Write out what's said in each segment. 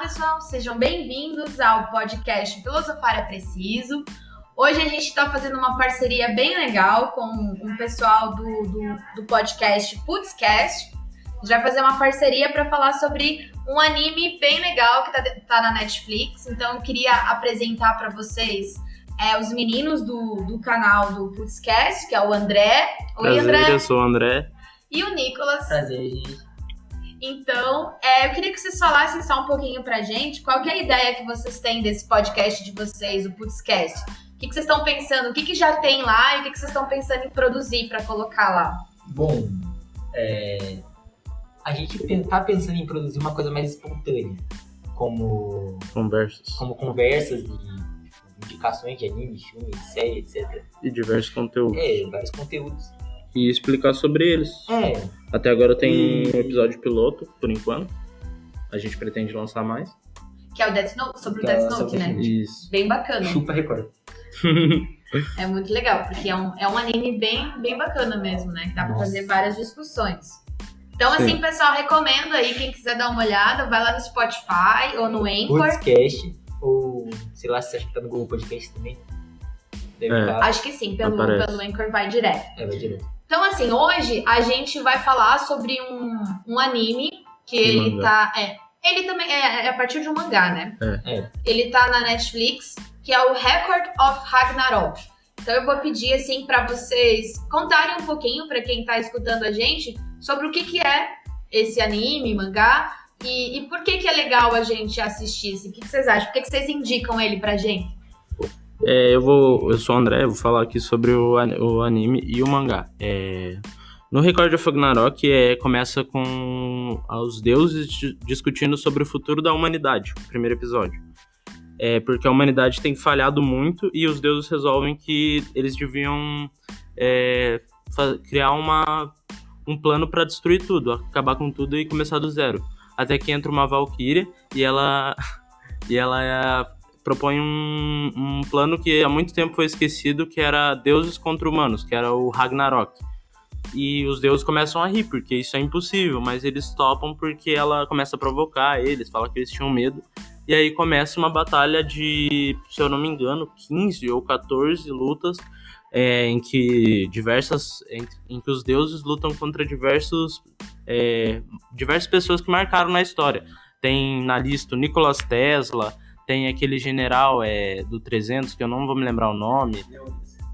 pessoal, sejam bem-vindos ao podcast Filosofar é Preciso. Hoje a gente está fazendo uma parceria bem legal com o pessoal do, do, do podcast Putzcast. A gente vai fazer uma parceria para falar sobre um anime bem legal que está tá na Netflix. Então eu queria apresentar para vocês é, os meninos do, do canal do Putzcast, que é o André. Oi, Prazer, André. Eu sou o André. E o Nicolas. Prazer, gente. Então, é, eu queria que vocês falassem só um pouquinho pra gente qual é a ideia que vocês têm desse podcast de vocês, o Putzcast. O que, que vocês estão pensando? O que, que já tem lá e o que, que vocês estão pensando em produzir para colocar lá? Bom, é, a gente tá pensando em produzir uma coisa mais espontânea, como conversas, como conversas e indicações de anime, filme, série, etc. E diversos conteúdos. É, vários conteúdos e explicar sobre eles. É. Até agora tem um episódio piloto, por enquanto. A gente pretende lançar mais. Que é o Death Note, sobre o tá, Death Note, né? Isso. Bem bacana. Chupa Record. é muito legal, porque é um, é um anime bem, bem bacana mesmo, né? Que dá pra Nossa. fazer várias discussões. Então, Sim. assim, pessoal, recomendo aí, quem quiser dar uma olhada, vai lá no Spotify ou no Anchor. Podcast, ou sei lá, se você acha que tá no Google Podcast também. É. Acho que sim, pelo, pelo Anchor vai direto. É, vai direto. Então, assim, hoje a gente vai falar sobre um, um anime que ele mangá. tá. É, ele também é, é, a partir de um mangá, né? É. é. Ele tá na Netflix, que é o Record of Ragnarok. Então eu vou pedir assim para vocês contarem um pouquinho para quem tá escutando a gente sobre o que que é esse anime, mangá e, e por que que é legal a gente assistir. Assim. O que, que vocês acham? Por que, que vocês indicam ele pra gente? É, eu vou. Eu sou o André, vou falar aqui sobre o, o anime e o mangá. É, no Record of Ragnarok é, começa com os deuses discutindo sobre o futuro da humanidade, o primeiro episódio. É porque a humanidade tem falhado muito e os deuses resolvem que eles deviam é, criar uma, um plano para destruir tudo, acabar com tudo e começar do zero. Até que entra uma Valkyria e ela e ela é propõe um, um plano que há muito tempo foi esquecido, que era deuses contra humanos, que era o Ragnarok. E os deuses começam a rir, porque isso é impossível, mas eles topam porque ela começa a provocar eles, fala que eles tinham medo. E aí começa uma batalha de, se eu não me engano, 15 ou 14 lutas é, em que diversas em, em, que os deuses lutam contra diversos é, diversas pessoas que marcaram na história. Tem na lista o Tesla, tem aquele general é, do 300, que eu não vou me lembrar o nome.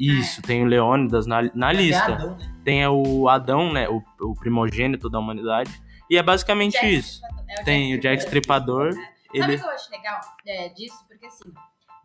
Isso, tem o Leônidas na, na lista. Adão, né? Tem o Adão, né? O, o, primogênito da humanidade. E é basicamente isso. É o tem o Jack Stripador. Ele... Sabe o que eu acho legal é, disso? Porque assim,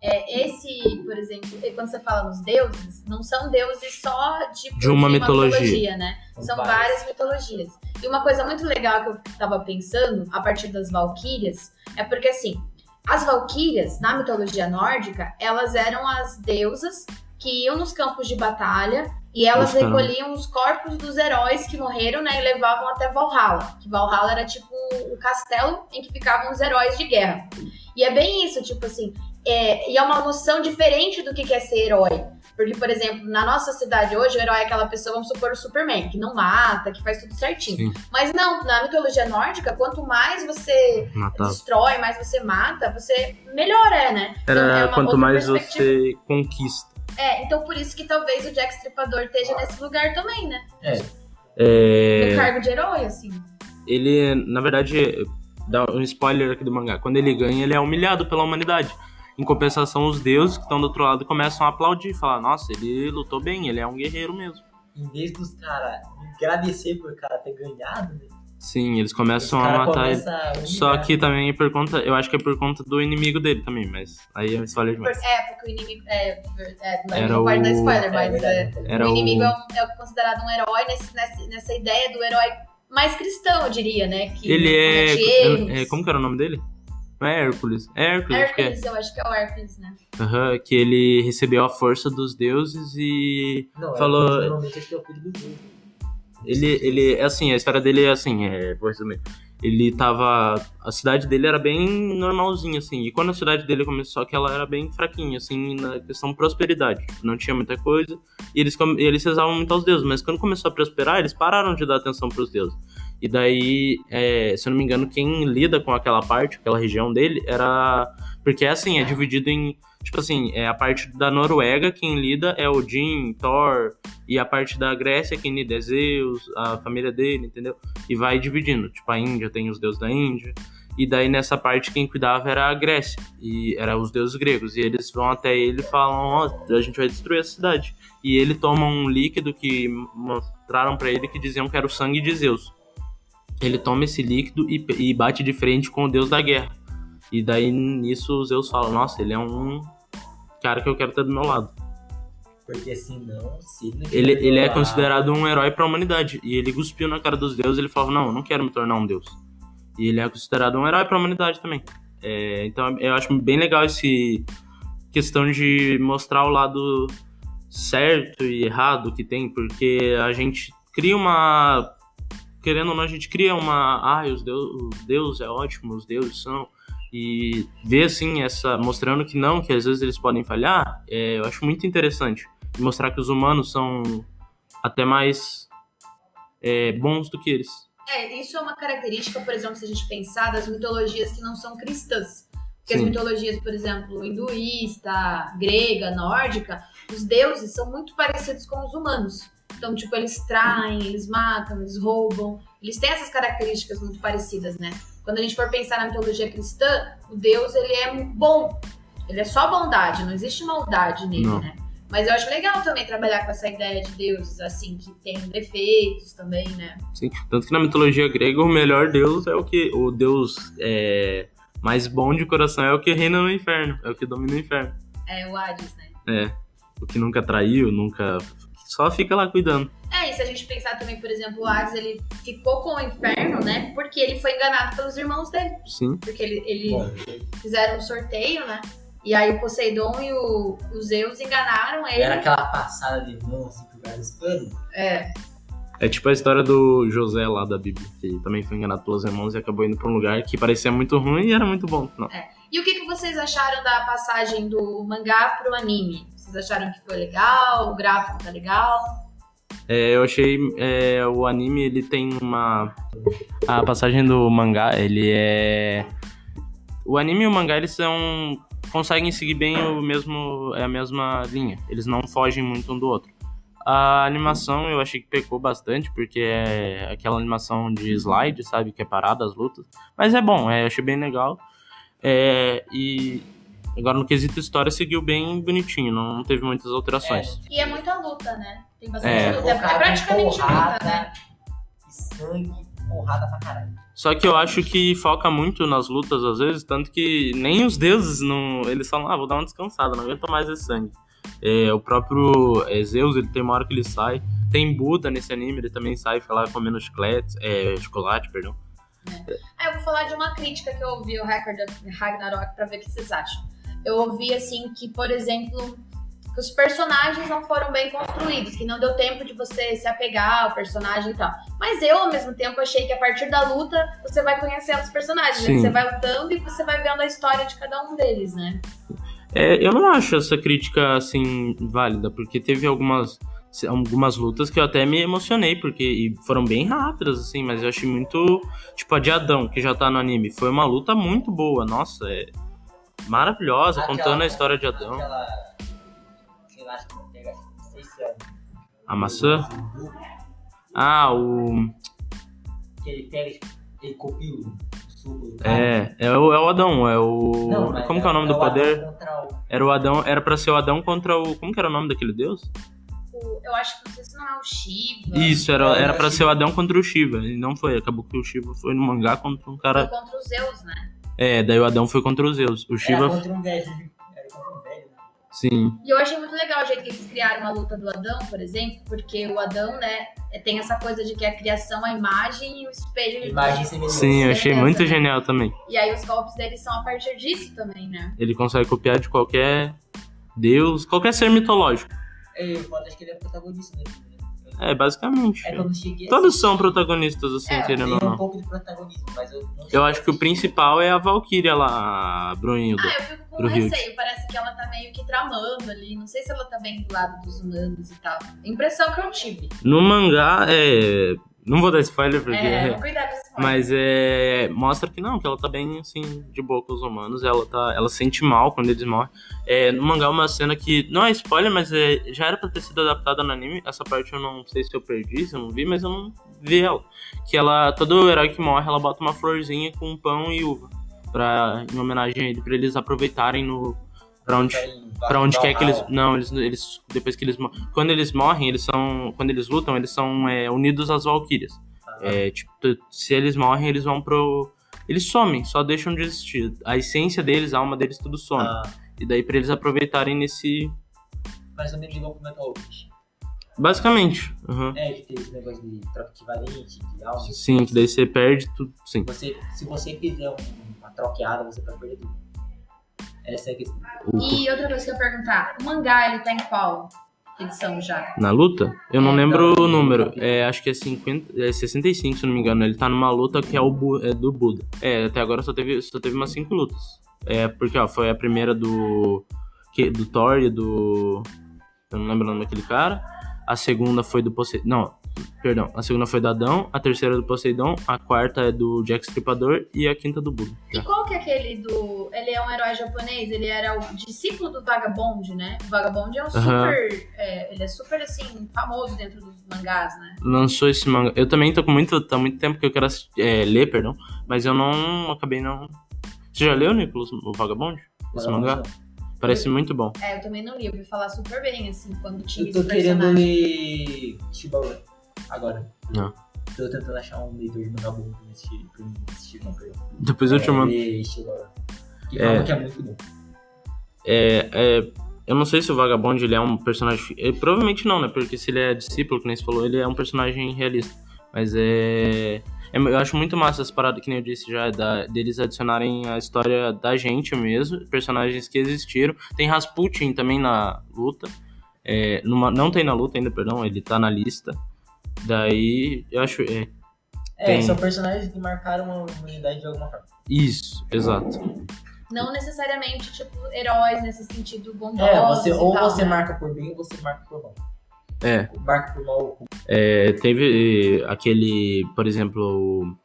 é, esse, por exemplo, quando você fala nos deuses, não são deuses só tipo, de uma, de mitologia. mitologia. né? São várias. várias mitologias. E uma coisa muito legal que eu tava pensando, a partir das Valquírias, é porque assim, as valquírias, na mitologia nórdica, elas eram as deusas que iam nos campos de batalha e elas Nossa, recolhiam os corpos dos heróis que morreram, né, e levavam até Valhalla. Que Valhalla era tipo o castelo em que ficavam os heróis de guerra. E é bem isso, tipo assim, é, e é uma noção diferente do que é ser herói. Porque, por exemplo, na nossa cidade hoje, o herói é aquela pessoa, vamos supor, o Superman, que não mata, que faz tudo certinho. Sim. Mas não, na mitologia nórdica, quanto mais você destrói, mais você mata, você melhor é, né? Era então, é quanto mais você conquista. É, então por isso que talvez o Jack Stripador esteja nesse lugar também, né? É. é... No cargo de herói, assim. Ele, na verdade, dá um spoiler aqui do mangá. Quando ele ganha, ele é humilhado pela humanidade. Em compensação, os deuses que estão do outro lado começam a aplaudir e falar: Nossa, ele lutou bem, ele é um guerreiro mesmo. Em vez dos caras agradecer por o cara ter ganhado, né? Sim, eles começam a matar ele. Só que também é por conta, eu acho que é por conta do inimigo dele também, mas aí é spoiler demais. É, porque o inimigo. É, é, não era pode o... dar spoiler, mas é, é, o inimigo o... é, considerado um herói nesse, nessa, nessa ideia do herói mais cristão, eu diria, né? Que ele é, é. Como que era o nome dele? Não é Hércules? É Hércules. Hércules, acho é. eu acho que é o Hércules, né? Aham, uhum, que ele recebeu a força dos deuses e Não, falou. Hércules, normalmente acho que é o filho do deus. Ele, ele, é assim, a história dele é assim, é, vou resumir. Ele tava. A cidade dele era bem normalzinha, assim. E quando a cidade dele começou, que ela era bem fraquinha, assim, na questão de prosperidade. Não tinha muita coisa. E eles, eles rezavam muito aos deuses. Mas quando começou a prosperar, eles pararam de dar atenção pros deuses. E daí, é, se eu não me engano, quem lida com aquela parte, aquela região dele, era. Porque assim, é dividido em. Tipo assim, é a parte da Noruega, quem lida é Odin, Thor, e a parte da Grécia, quem lida é Zeus, a família dele, entendeu? E vai dividindo. Tipo, a Índia tem os deuses da Índia. E daí nessa parte quem cuidava era a Grécia, e eram os deuses gregos. E eles vão até ele e falam: Ó, a gente vai destruir a cidade. E ele toma um líquido que mostraram para ele que diziam que era o sangue de Zeus. Ele toma esse líquido e, e bate de frente com o deus da guerra. E daí nisso Zeus fala: Nossa, ele é um cara que eu quero ter do meu lado. Porque senão, se ele, não Ele, ele é considerado um herói para a humanidade. E ele cuspiu na cara dos deuses. Ele falava: Não, eu não quero me tornar um deus. E ele é considerado um herói para a humanidade também. É, então eu acho bem legal esse questão de mostrar o lado certo e errado que tem, porque a gente cria uma. Querendo ou não, a gente cria uma. Ah, os deus, o Deus é ótimo, os deuses são. E ver assim, essa. mostrando que não, que às vezes eles podem falhar, é, eu acho muito interessante. Mostrar que os humanos são até mais é, bons do que eles. É, isso é uma característica, por exemplo, se a gente pensar das mitologias que não são cristãs. Porque as Sim. mitologias, por exemplo, hinduísta, grega, nórdica, os deuses são muito parecidos com os humanos. Então, tipo, eles traem, eles matam, eles roubam. Eles têm essas características muito parecidas, né? Quando a gente for pensar na mitologia cristã, o deus, ele é bom. Ele é só bondade, não existe maldade nele, Não. né? Mas eu acho legal também trabalhar com essa ideia de deuses, assim, que tem defeitos também, né? Sim, tanto que na mitologia grega o melhor deus é o que. O deus é, mais bom de coração é o que reina no inferno, é o que domina o inferno. É o Hades, né? É. O que nunca traiu, nunca. Só fica lá cuidando. É, e se a gente pensar também, por exemplo, o Hades, ele ficou com o inferno, né? Porque ele foi enganado pelos irmãos dele. Sim. Porque ele, ele fizeram um sorteio, né? E aí o Poseidon e o, o Zeus enganaram ele. Era aquela passada de mão assim que o cara espano. É, É tipo a história do José lá da Bíblia, que também foi enganado pelos irmãos e acabou indo pra um lugar que parecia muito ruim e era muito bom. Não. E o que, que vocês acharam da passagem do mangá pro anime? Vocês acharam que foi legal? O gráfico tá legal? É, eu achei é, o anime ele tem uma a passagem do mangá ele é o anime e o mangá eles são conseguem seguir bem o mesmo é a mesma linha eles não fogem muito um do outro a animação eu achei que pecou bastante porque é aquela animação de slide sabe que é parada as lutas mas é bom é, achei bem legal é, e agora no quesito história seguiu bem bonitinho não teve muitas alterações E é muita luta, né? Tem bastante É. luta. É, em praticamente porrada, luta, né? Sangue, porrada pra caralho. Só que eu acho que foca muito nas lutas às vezes, tanto que nem os deuses não. Eles falam, ah, vou dar uma descansada, não aguento mais esse sangue. É, o próprio é, Zeus, ele tem uma hora que ele sai. Tem Buda nesse anime, ele também sai lá comendo chiclete, é, chocolate, perdão. Ah, eu vou falar de uma crítica que eu ouvi o Hacker da Ragnarok pra ver o que vocês acham. Eu ouvi assim que, por exemplo, que os personagens não foram bem construídos, que não deu tempo de você se apegar ao personagem e tal. Mas eu, ao mesmo tempo, achei que a partir da luta você vai conhecendo os personagens, né? Você vai lutando e você vai vendo a história de cada um deles, né? É, eu não acho essa crítica assim válida, porque teve algumas algumas lutas que eu até me emocionei, porque e foram bem rápidas, assim, mas eu achei muito. Tipo, a de Adão, que já tá no anime, foi uma luta muito boa, nossa, é maravilhosa, Aquela- contando a história de Adão. Aquela. Sei lá, acho que pega, acho que não sei se é. A maçã? Ah, o. Que ele pega, ele copia o suco do. É, é o, é o Adão, é o. Não, como que é o nome do Adão poder? o- Era o Adão, era pra ser o Adão contra o. Como que era o nome daquele deus? O- eu acho que não sei se não é o Shiva. Isso, era, É, era eu pra acho ser o Adão contra o Shiva. E não foi, acabou que o Shiva foi no mangá contra um Foi cara. contra os Zeus, né? É, daí o Adão foi contra os Zeus. O Era Shiva. contra um velho. Era contra um velho. né? Sim. E eu achei muito legal o jeito que eles criaram a luta do Adão, por exemplo, porque o Adão, né, tem essa coisa de que a criação, a imagem e o espelho de Imagem semelhante. Sim, eu achei muito né? genial também. E aí os golpes deles são a partir disso também, né? Ele consegue copiar de qualquer deus, qualquer ser mitológico. É, eu acho que ele é protagonista, né? É, basicamente. É não cheguei a Todos assistir. são protagonistas, assim, É, querendo ou Tem um não. pouco de protagonismo, mas eu não Eu acho que o principal é a Valkyria lá, a Brunhilda. Ah, eu fico com receio. Parece que ela tá meio que tramando ali. Não sei se ela tá bem do lado dos humanos e tal. Impressão que eu tive. No mangá, é. Não vou dar spoiler porque. É, cuidar desse spoiler. Mas é, mostra que não, que ela tá bem assim, de boa com os humanos. Ela, tá, ela sente mal quando eles morrem. É, no mangá, uma cena que. Não é spoiler, mas é, já era pra ter sido adaptada no anime. Essa parte eu não sei se eu perdi, se eu não vi, mas eu não vi ela. Que ela. Todo herói que morre, ela bota uma florzinha com pão e uva. Pra, em homenagem a ele, pra eles aproveitarem no. Pra onde, Pra onde quer que eles. Não, eles, eles. Depois que eles. Quando eles morrem, eles são. Quando eles lutam, eles são é, unidos às Valkyrias. É, tipo, se eles morrem, eles vão pro. Eles somem, só deixam de existir. A essência deles, a alma deles, tudo some. Ah, E daí pra eles aproveitarem nesse. mais ou menos igual com Metal. Basicamente. uhum. É, que tem esse negócio de troca equivalente, de alma. Sim, que daí você perde tudo. Sim. Você, se você fizer um- uma troqueada, você pode perder tudo. Essa é a questão. E outra coisa que eu ia perguntar, o mangá, ele tá em qual edição já? Na luta? Eu não É, lembro então, o número. É, acho que é, 50, é 65, se não me engano. Ele tá numa luta que é, o Bu- é do Buda. É, até agora só teve, só teve umas 5 lutas. É, porque, ó, foi a primeira do. que- do Thor e do. Eu não lembro o nome daquele cara. A segunda foi do Poseidon. Não, perdão. A segunda foi do Adão. A terceira do Poseidon. A quarta é do Jack Stripador. E a quinta do Buda. E qual que é aquele do. Ele é um herói japonês, ele era o discípulo do Vagabond, né? O Vagabond é um super. é, ele é super assim, famoso dentro dos mangás, né? lançou esse manga. Eu também tô com muito, tá muito tempo que eu quero é, ler, perdão, mas eu não acabei não. Você já leu, Nicolas, o Vagabond? Esse mangá? Parece muito bom. É, eu também não li, eu ouvi falar super bem, assim, quando tinha Eu tô querendo ler Chibaura agora. Não. Tô tentando achar um leitor bom pra me assistir, pra mim assistir, não, perdão. Depois eu te mando. ler Chibaura. Que É. fala que é muito bom. É, é, eu não sei se o Vagabond ele é um personagem. fi- é, provavelmente não, né? Porque se ele é discípulo, que nem você falou, ele é um personagem realista. Mas é. É- eu acho muito massa essa parada, que nem eu disse já, da, deles adicionarem a história da gente mesmo, personagens que existiram. Tem Rasputin também na luta. É, numa- não tem na luta ainda, perdão, ele tá na lista. Daí, eu acho. É, É, Tem. são personagens que marcaram a humanidade de alguma forma. isso, exato. Não necessariamente, tipo, heróis nesse sentido bondosos. É, você, ou tal, você né? marca por bem ou você marca por mal. É. É, teve eh, aquele, por exemplo, o-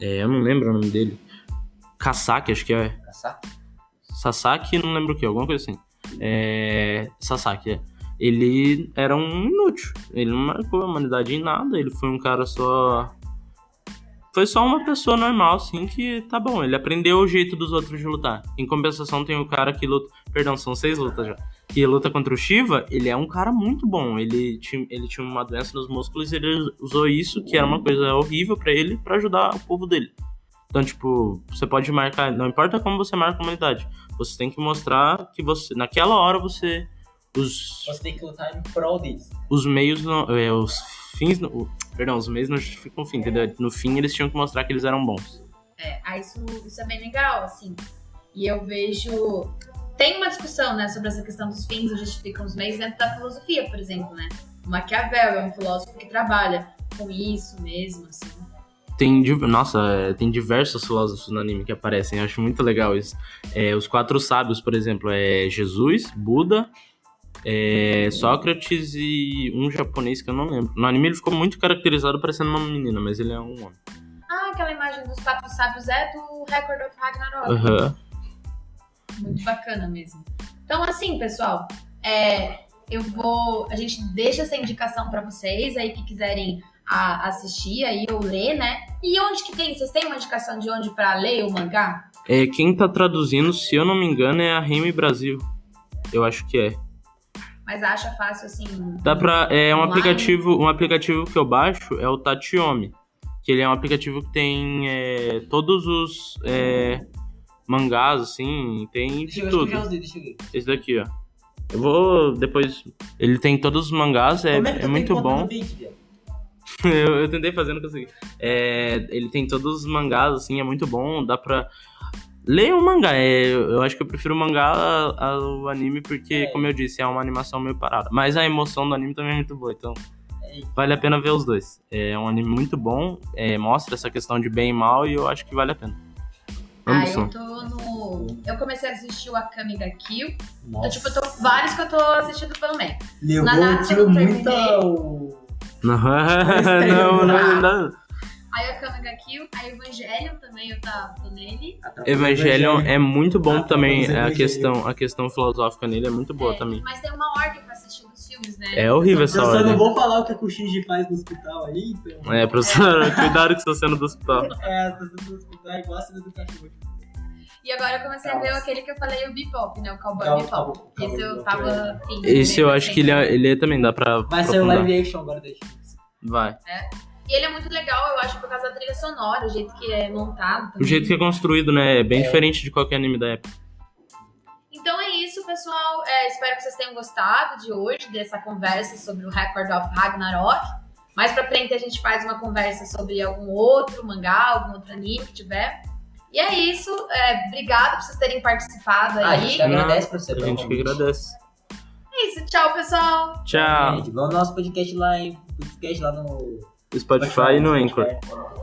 é, eu não lembro o nome dele. Kasaki, acho que é. Caçar. Sasaki, não lembro o que, alguma coisa assim. É, Sasaki, é. Ele era um inútil. Ele não marcou a humanidade em nada. Ele foi um cara só. Foi só uma pessoa normal, assim, que tá bom. Ele aprendeu o jeito dos outros de lutar. Em compensação, tem o cara que luta. Perdão, são seis lutas já. Que luta contra o Shiva, ele é um cara muito bom. Ele tinha, ele tinha uma doença nos músculos e ele usou isso, que era uma coisa horrível pra ele, pra ajudar o povo dele. Então, tipo, você pode marcar, não importa como você marca a humanidade, você tem que mostrar que você, naquela hora você, os, Você tem que lutar em prol deles. os meios, não- é, os fins, não- o- perdão, os meios não justificam o fim, entendeu? No fim eles tinham que mostrar que eles eram bons. É, aí isso, isso é bem legal, assim. E eu vejo. Tem uma discussão, né, sobre essa questão dos fins justificam os meios dentro da filosofia, por exemplo, né? O Maquiavel é um filósofo que trabalha com isso mesmo, assim. Tem, nossa, é, tem diversos filósofos no anime que aparecem, eu acho muito legal isso. É, os quatro sábios, por exemplo, é Jesus, Buda, é, Sócrates e um japonês que eu não lembro. No anime ele ficou muito caracterizado parecendo uma menina, mas ele é um homem. Ah, aquela imagem dos quatro sábios é do Record of Ragnarok. Aham. Muito bacana mesmo. Então, assim, pessoal, é, eu vou. A gente deixa essa indicação pra vocês aí que quiserem a- assistir aí ou ler, né? E onde que tem? Vocês têm uma indicação de onde pra ler o mangá? É, quem tá traduzindo, se eu não me engano, é a Remy Brasil. Eu acho que é. Mas acha fácil assim. Dá pra. É um Online? aplicativo. Um aplicativo que eu baixo é o Tatiomi. Que ele é um aplicativo que tem é, todos os é, mangás, assim, tem de tudo. já usei, deixa eu ver. Esse daqui, ó. Eu vou depois. Ele tem todos os mangás, é, Como que é tem muito bom. eu, eu tentei fazer, não consegui. É, ele tem todos os mangás, assim, é muito bom. Dá pra. Ler o mangá. É, eu acho que eu prefiro o mangá ao anime, porque, É. como eu disse, é uma animação meio parada. Mas a emoção do anime também é muito boa, então. É, Vale a pena ver os dois. É um anime muito bom, é, mostra essa questão de bem e mal e eu acho que vale a pena. Ah, Ambos eu tô no. Eu comecei a assistir o Akame ga Kill. Então, tipo, eu tô vários que eu tô assistindo também. Levou Nanatsu eu muita terminei. o... Não, não, não, não. Aí a Kamiga Kill, a Evangelion também eu tô nele. Ah, tá. Evangelion é muito bom Ah, tá, também. A questão, a questão filosófica nele é muito boa É, também. Mas tem uma ordem pra assistir dos filmes, né? É horrível Eu essa só ordem. não vou falar o que, o Shinji faz no hospital aí, então. É, professor, cuidado com essa cena do hospital. É, tá tudo no hospital igual a cena do cachorro. E agora eu comecei a ver aquele que eu falei, o Bebop, né? O Cowboy Bebop. Esse eu tava Esse eu acho que ele, também. é- ele também dá pra. Vai sair o live action agora da. Vai. E ele é muito legal, eu acho, por causa da trilha sonora, o jeito que é montado. O também. jeito que é construído, né? É bem diferente de qualquer anime da época. Então é isso, pessoal. É, espero que vocês tenham gostado de hoje, dessa conversa sobre o Record of Ragnarok. Mais pra frente a gente faz uma conversa sobre algum outro mangá, algum outro anime que tiver. E é isso. É, obrigado por vocês terem participado Ah, a aí. gente que agradece por você. A pelo gente que agradece. É isso. Tchau, pessoal. Tchau. Gente, vamos no nosso podcast lá, em podcast lá no Spotify e no Anchor. Spotify.